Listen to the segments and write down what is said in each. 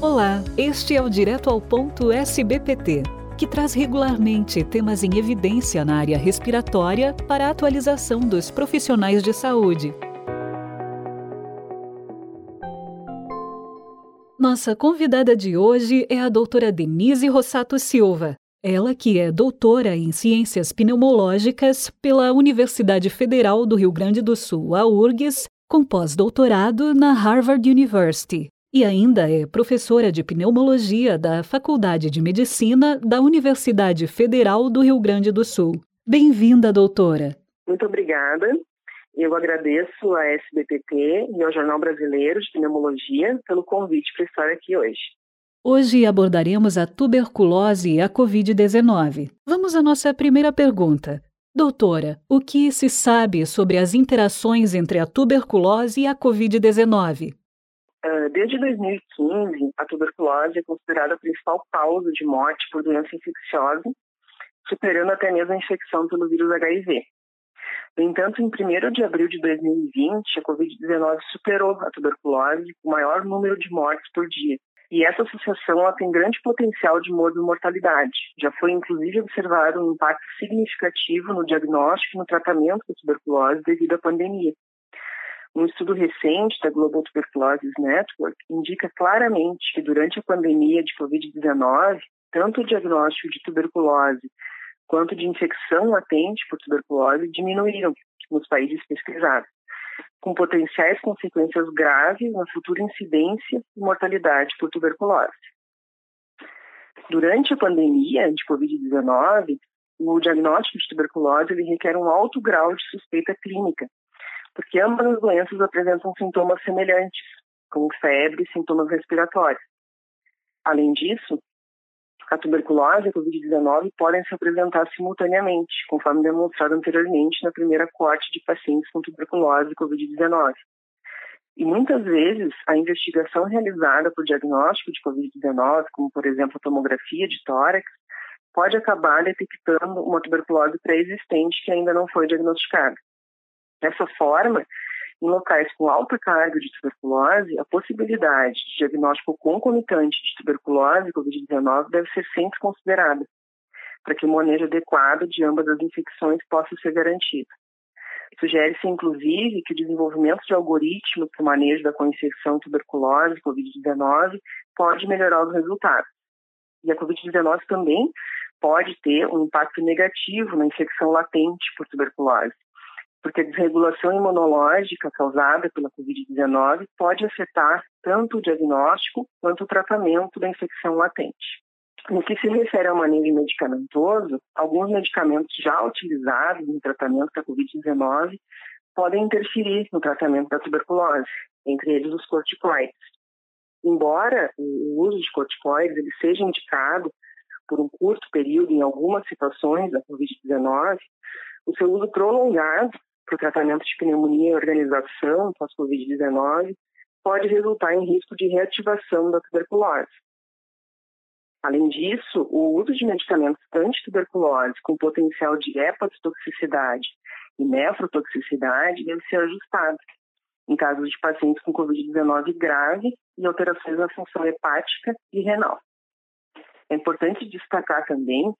Olá, este é o Direto ao Ponto SBPT, que traz regularmente temas em evidência na área respiratória para a atualização dos profissionais de saúde. Nossa convidada de hoje é a doutora Denise Rossato Silva. Ela que é doutora em Ciências Pneumológicas pela Universidade Federal do Rio Grande do Sul, a URGS, com pós-doutorado na Harvard University e ainda é professora de pneumologia da Faculdade de Medicina da Universidade Federal do Rio Grande do Sul. Bem-vinda, doutora. Muito obrigada. Eu agradeço a SBPT e ao Jornal Brasileiro de Pneumologia pelo convite para estar aqui hoje. Hoje abordaremos a tuberculose e a Covid-19. Vamos à nossa primeira pergunta. Doutora, o que se sabe sobre as interações entre a tuberculose e a Covid-19? Ah, desde 2015, a tuberculose é considerada a principal causa de morte por doença infecciosa, superando até mesmo a infecção pelo vírus HIV. No entanto, em 1 de abril de 2020, a Covid-19 superou a tuberculose com o maior número de mortes por dia. E essa associação tem grande potencial de mortalidade. Já foi inclusive observado um impacto significativo no diagnóstico e no tratamento da tuberculose devido à pandemia. Um estudo recente da Global Tuberculosis Network indica claramente que durante a pandemia de Covid-19, tanto o diagnóstico de tuberculose quanto de infecção latente por tuberculose diminuíram nos países pesquisados, com potenciais consequências graves na futura incidência e mortalidade por tuberculose. Durante a pandemia de Covid-19, o diagnóstico de tuberculose requer um alto grau de suspeita clínica, porque ambas as doenças apresentam sintomas semelhantes, como febre e sintomas respiratórios. Além disso, a tuberculose e a Covid-19 podem se apresentar simultaneamente, conforme demonstrado anteriormente na primeira corte de pacientes com tuberculose e Covid-19. E muitas vezes a investigação realizada por diagnóstico de Covid-19, como por exemplo a tomografia de tórax, pode acabar detectando uma tuberculose pré-existente que ainda não foi diagnosticada. Dessa forma, em locais com alta carga de tuberculose, a possibilidade de diagnóstico concomitante de tuberculose e Covid-19 deve ser sempre considerada, para que o manejo adequado de ambas as infecções possa ser garantido. Sugere-se, inclusive, que o desenvolvimento de algoritmos para o manejo da coinfecção tuberculose e Covid-19 pode melhorar os resultados. E a Covid-19 também pode ter um impacto negativo na infecção latente por tuberculose porque a desregulação imunológica causada pela Covid-19 pode afetar tanto o diagnóstico quanto o tratamento da infecção latente. No que se refere ao manejo medicamentoso, alguns medicamentos já utilizados no tratamento da Covid-19 podem interferir no tratamento da tuberculose, entre eles os corticoides. Embora o uso de corticoides ele seja indicado por um curto período em algumas situações da Covid-19, o seu uso prolongado para o tratamento de pneumonia e organização pós-Covid-19 pode resultar em risco de reativação da tuberculose. Além disso, o uso de medicamentos antituberculose com potencial de hepatotoxicidade e nefrotoxicidade deve ser ajustado em casos de pacientes com Covid-19 grave e alterações na função hepática e renal. É importante destacar também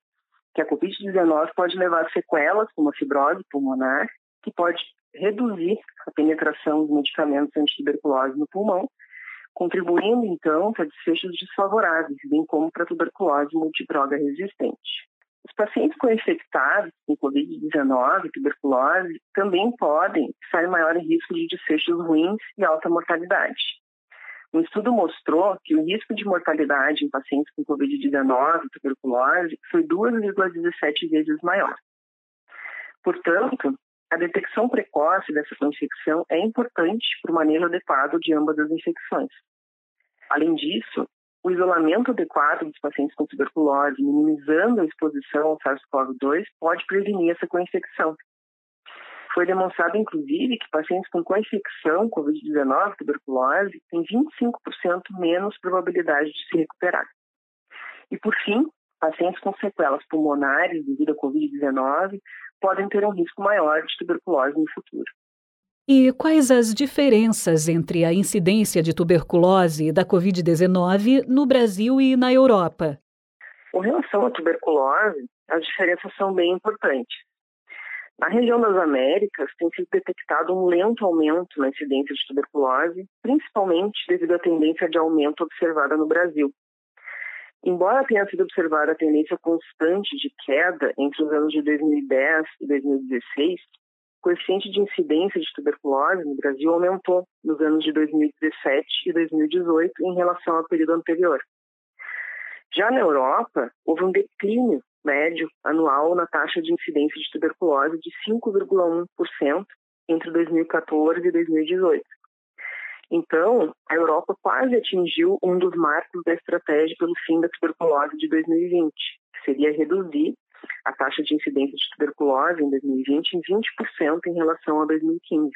que a Covid-19 pode levar a sequelas como a fibrose pulmonar que pode reduzir a penetração dos medicamentos anti-tuberculose no pulmão, contribuindo então para desfechos desfavoráveis, bem como para tuberculose multidroga resistente. Os pacientes com infectados com Covid-19 e tuberculose também podem estar em maior risco de desfechos ruins e alta mortalidade. Um estudo mostrou que o risco de mortalidade em pacientes com Covid-19 e tuberculose foi 2,17 vezes maior. Portanto, a detecção precoce dessa infecção é importante para o manejo adequado de ambas as infecções. Além disso, o isolamento adequado dos pacientes com tuberculose, minimizando a exposição ao SARS-CoV-2, pode prevenir essa co-infecção. Foi demonstrado, inclusive, que pacientes com co-infecção COVID-19, tuberculose, têm 25% menos probabilidade de se recuperar. E, por fim, pacientes com sequelas pulmonares devido à COVID-19 podem ter um risco maior de tuberculose no futuro. E quais as diferenças entre a incidência de tuberculose e da Covid-19 no Brasil e na Europa? Com relação à tuberculose, as diferenças são bem importantes. Na região das Américas, tem sido detectado um lento aumento na incidência de tuberculose, principalmente devido à tendência de aumento observada no Brasil. Embora tenha sido observada a tendência constante de queda entre os anos de 2010 e 2016, o coeficiente de incidência de tuberculose no Brasil aumentou nos anos de 2017 e 2018 em relação ao período anterior. Já na Europa, houve um declínio médio anual na taxa de incidência de tuberculose de 5,1% entre 2014 e 2018. Então, a Europa quase atingiu um dos marcos da estratégia pelo fim da tuberculose de 2020, que seria reduzir a taxa de incidência de tuberculose em 2020 em 20% em relação a 2015,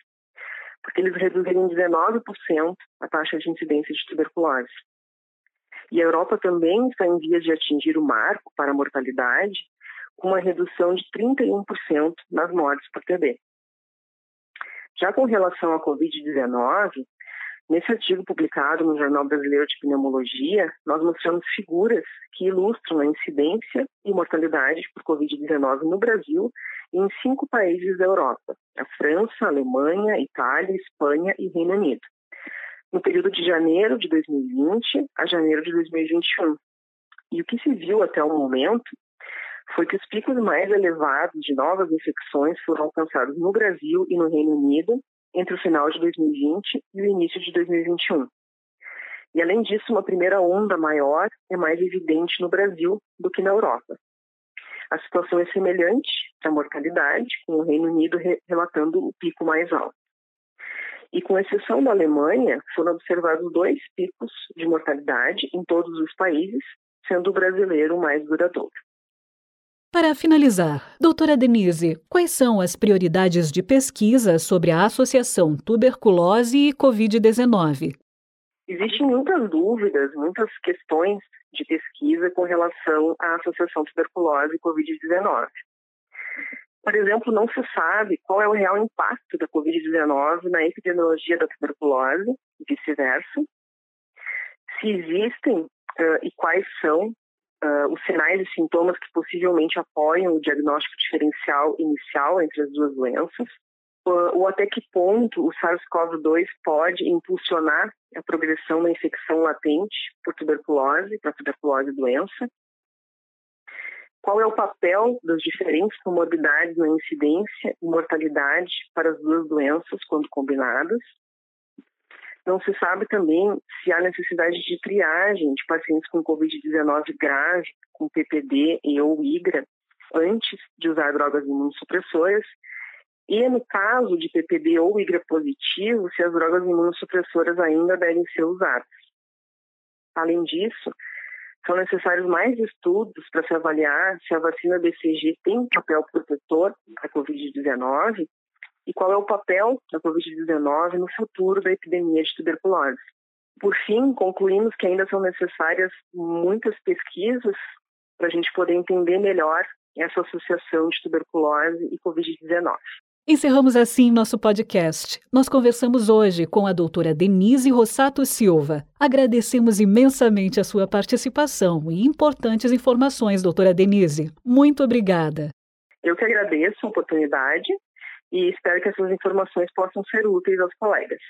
porque eles reduziram em 19% a taxa de incidência de tuberculose. E a Europa também está em vias de atingir o marco para a mortalidade, com uma redução de 31% nas mortes por TB. Já com relação à Covid-19, Nesse artigo publicado no Jornal Brasileiro de Pneumologia, nós mostramos figuras que ilustram a incidência e mortalidade por Covid-19 no Brasil e em cinco países da Europa: a França, a Alemanha, Itália, Espanha e Reino Unido. No período de janeiro de 2020 a janeiro de 2021. E o que se viu até o momento foi que os picos mais elevados de novas infecções foram alcançados no Brasil e no Reino Unido entre o final de 2020 e o início de 2021. E, além disso, uma primeira onda maior é mais evidente no Brasil do que na Europa. A situação é semelhante à mortalidade, com o Reino Unido re relatando o pico mais alto. E, com exceção da Alemanha, foram observados dois picos de mortalidade em todos os países, sendo o brasileiro mais duradouro. Para finalizar, doutora Denise, quais são as prioridades de pesquisa sobre a associação tuberculose e Covid-19? Existem muitas dúvidas, muitas questões de pesquisa com relação à associação tuberculose e Covid-19. Por exemplo, não se sabe qual é o real impacto da Covid-19 na epidemiologia da tuberculose e vice-versa. Se existem uh, e quais são uh, os sinais e sintomas que possivelmente apoiam o diagnóstico diferencial inicial entre as duas doenças, uh, ou até que ponto o SARS-CoV-2 pode impulsionar a progressão da infecção latente por tuberculose, para tuberculose doença, qual é o papel das diferentes comorbidades na incidência e mortalidade para as duas doenças quando combinadas, não se sabe também se há necessidade de triagem de pacientes com Covid-19 grave, com PPD e ou IGRA, antes de usar drogas imunossupressoras. E no caso de PPD ou IGRA positivo, se as drogas imunossupressoras ainda devem ser usadas. Além disso, são necessários mais estudos para se avaliar se a vacina BCG tem papel protetor para a Covid-19 e qual é o papel da Covid-19 no futuro da epidemia de tuberculose. Por fim, concluímos que ainda são necessárias muitas pesquisas para a gente poder entender melhor essa associação de tuberculose e Covid-19. Encerramos assim nosso podcast. Nós conversamos hoje com a doutora Denise Rossato Silva. Agradecemos imensamente a sua participação e importantes informações, doutora Denise. Muito obrigada. Eu que agradeço a oportunidade e espero que essas informações possam ser úteis aos colegas.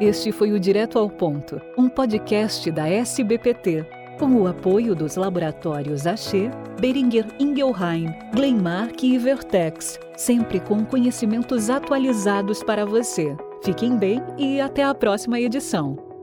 Este foi o Direto ao Ponto, um podcast da SBPT, com o apoio dos laboratórios Axê, Beringer Ingelheim, Glenmark e Vertex, sempre com conhecimentos atualizados para você. Fiquem bem e até a próxima edição.